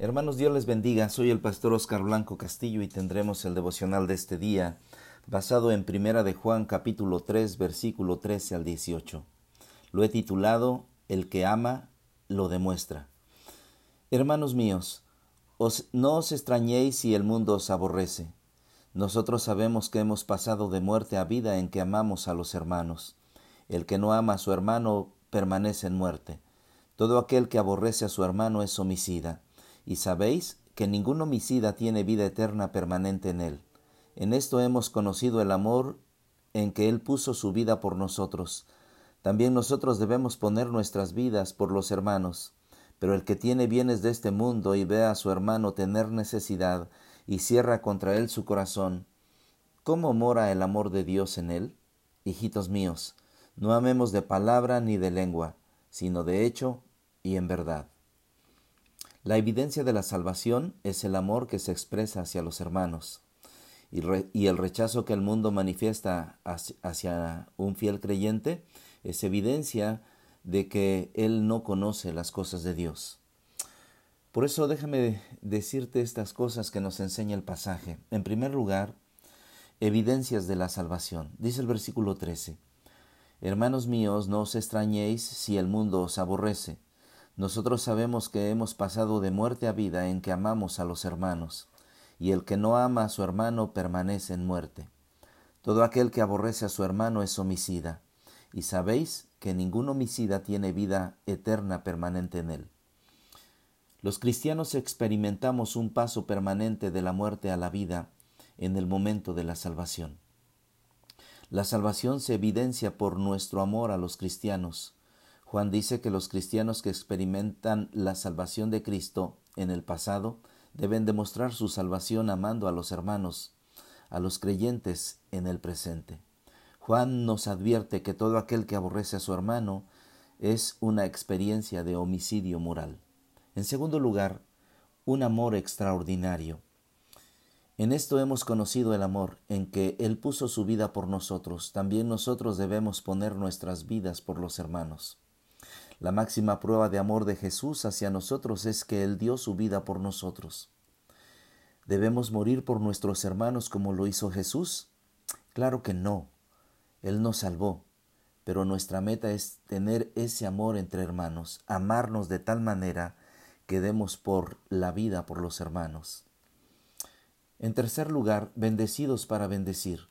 Hermanos, Dios les bendiga. Soy el pastor Oscar Blanco Castillo y tendremos el devocional de este día, basado en Primera de Juan capítulo 3, versículo 13 al 18. Lo he titulado El que ama lo demuestra. Hermanos míos, os, no os extrañéis si el mundo os aborrece. Nosotros sabemos que hemos pasado de muerte a vida en que amamos a los hermanos. El que no ama a su hermano permanece en muerte. Todo aquel que aborrece a su hermano es homicida y sabéis que ningún homicida tiene vida eterna permanente en él. En esto hemos conocido el amor en que Él puso su vida por nosotros. También nosotros debemos poner nuestras vidas por los hermanos. Pero el que tiene bienes de este mundo y ve a su hermano tener necesidad y cierra contra él su corazón, ¿cómo mora el amor de Dios en él? Hijitos míos, no amemos de palabra ni de lengua, sino de hecho y en verdad. La evidencia de la salvación es el amor que se expresa hacia los hermanos y, el rechazo que el mundo manifiesta hacia, un fiel creyente es evidencia de que él no conoce las cosas de Dios. Por eso déjame decirte estas cosas que nos enseña el pasaje. En primer lugar, evidencias de la salvación. Dice el versículo 13, Hermanos míos, no os extrañéis si el mundo os aborrece. Nosotros sabemos que hemos pasado de muerte a vida en que amamos a los hermanos, y el que no ama a su hermano permanece en muerte. Todo aquel que aborrece a su hermano es homicida, y sabéis que ningún homicida tiene vida eterna permanente en él. Los cristianos experimentamos un paso permanente de la muerte a la vida en el momento de la salvación. La salvación se evidencia por nuestro amor a los cristianos, Juan dice que los cristianos que experimentan la salvación de Cristo en el pasado deben demostrar su salvación amando a los hermanos, a los creyentes en el presente. Juan nos advierte que todo aquel que aborrece a su hermano es una experiencia de homicidio moral. En segundo lugar, un amor extraordinario. En esto hemos conocido el amor, en que Él puso su vida por nosotros. También nosotros debemos poner nuestras vidas por los hermanos. La máxima prueba de amor de Jesús hacia nosotros es que Él dio su vida por nosotros. ¿Debemos morir por nuestros hermanos como lo hizo Jesús? Claro que no. Él nos salvó, pero nuestra meta es tener ese amor entre hermanos, amarnos de tal manera que demos por la vida por los hermanos. En tercer lugar, bendecidos para bendecir.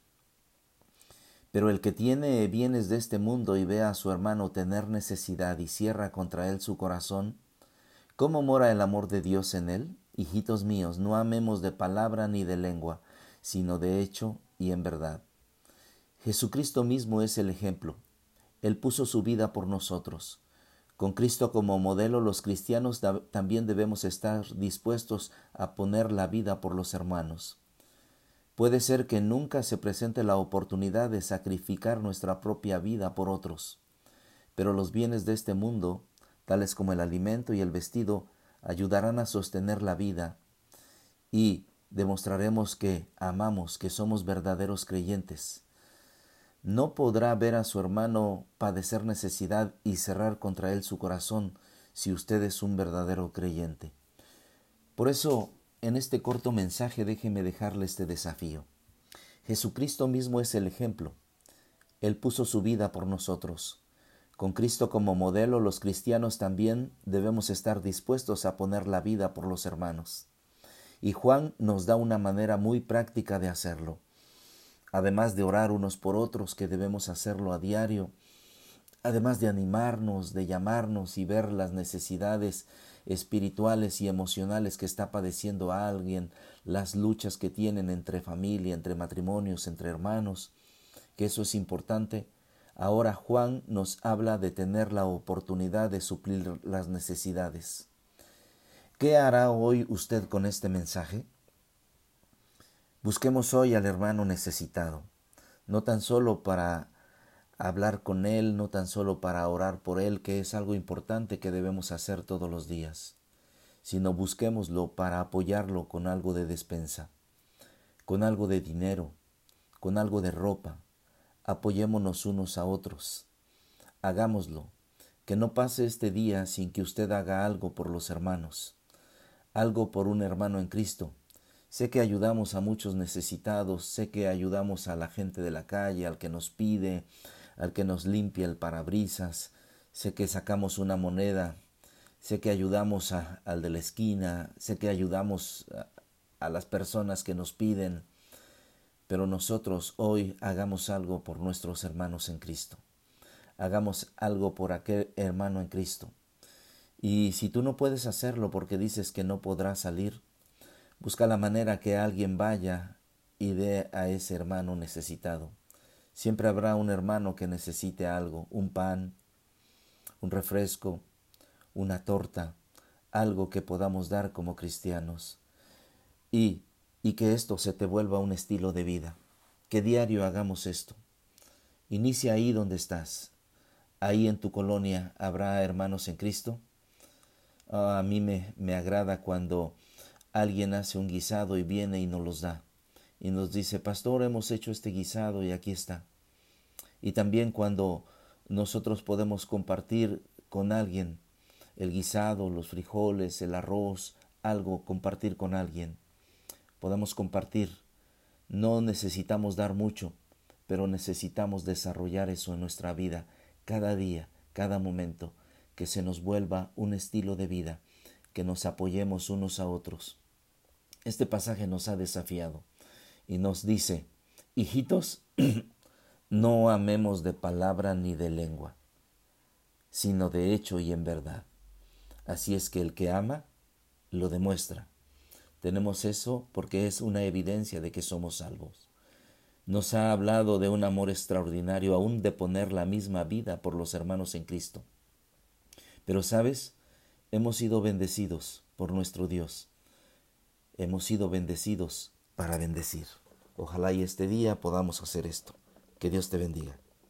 Pero el que tiene bienes de este mundo y ve a su hermano tener necesidad y cierra contra él su corazón, ¿cómo mora el amor de Dios en él? Hijitos míos, no amemos de palabra ni de lengua, sino de hecho y en verdad. Jesucristo mismo es el ejemplo. Él puso su vida por nosotros. Con Cristo como modelo, los cristianos también debemos estar dispuestos a poner la vida por los hermanos. Puede ser que nunca se presente la oportunidad de sacrificar nuestra propia vida por otros, pero los bienes de este mundo, tales como el alimento y el vestido, ayudarán a sostener la vida y demostraremos que amamos, que somos verdaderos creyentes. No podrá ver a su hermano padecer necesidad y cerrar contra él su corazón si usted es un verdadero creyente. Por eso en este corto mensaje déjeme dejarle este desafío. Jesucristo mismo es el ejemplo. Él puso su vida por nosotros. Con Cristo como modelo, los cristianos también debemos estar dispuestos a poner la vida por los hermanos. Y Juan nos da una manera muy práctica de hacerlo. Además de orar unos por otros, que debemos hacerlo a diario, además de animarnos, de llamarnos y ver las necesidades espirituales y emocionales que está padeciendo a alguien, las luchas que tienen entre familia, entre matrimonios, entre hermanos, que eso es importante. Ahora Juan nos habla de tener la oportunidad de suplir las necesidades. ¿Qué hará hoy usted con este mensaje? Busquemos hoy al hermano necesitado, no tan solo para hablar con Él, no tan solo para orar por Él, que es algo importante que debemos hacer todos los días, sino busquémoslo para apoyarlo con algo de despensa, con algo de dinero, con algo de ropa. Apoyémonos unos a otros. Hagámoslo. Que no pase este día sin que usted haga algo por los hermanos. algo por un hermano en Cristo. Sé que ayudamos a muchos necesitados, sé que ayudamos a la gente de la calle, al que nos pide, al que nos limpia el parabrisas, sé que sacamos una moneda, sé que ayudamos al de la esquina, sé que ayudamos a, a las personas que nos piden, pero nosotros hoy hagamos algo por nuestros hermanos en Cristo. Hagamos algo por aquel hermano en Cristo. Y si tú no puedes hacerlo porque dices que no podrás salir, Busca la manera que alguien vaya y dé a ese hermano necesitado. Siempre habrá un hermano que necesite algo, un pan, un refresco, una torta, algo que podamos dar como cristianos. Y, y que esto se te vuelva un estilo de vida. Que diario hagamos esto. Inicia ahí donde estás. Ahí en tu colonia habrá hermanos en Cristo. Ah, a mí me, me agrada cuando alguien hace un guisado y viene y nos los da. Y nos dice, pastor, hemos hecho este guisado y aquí está. Y también cuando nosotros podemos compartir con alguien el guisado, los frijoles, el arroz, algo, compartir con alguien. Podemos compartir. No necesitamos dar mucho, pero necesitamos desarrollar eso en nuestra vida, cada día, cada momento, que se nos vuelva un estilo de vida, que nos apoyemos unos a otros. Este pasaje nos ha desafiado y nos dice, hijitos, no amemos de palabra ni de lengua, sino de hecho y en verdad. Así es que el que ama, lo demuestra. Tenemos eso porque es una evidencia de que somos salvos. Nos ha hablado de un amor extraordinario, aún de poner la misma vida por los hermanos en Cristo. Pero sabes, hemos sido bendecidos por nuestro Dios hemos sido bendecidos para bendecir. Ojalá y este día podamos hacer esto. Que Dios te bendiga.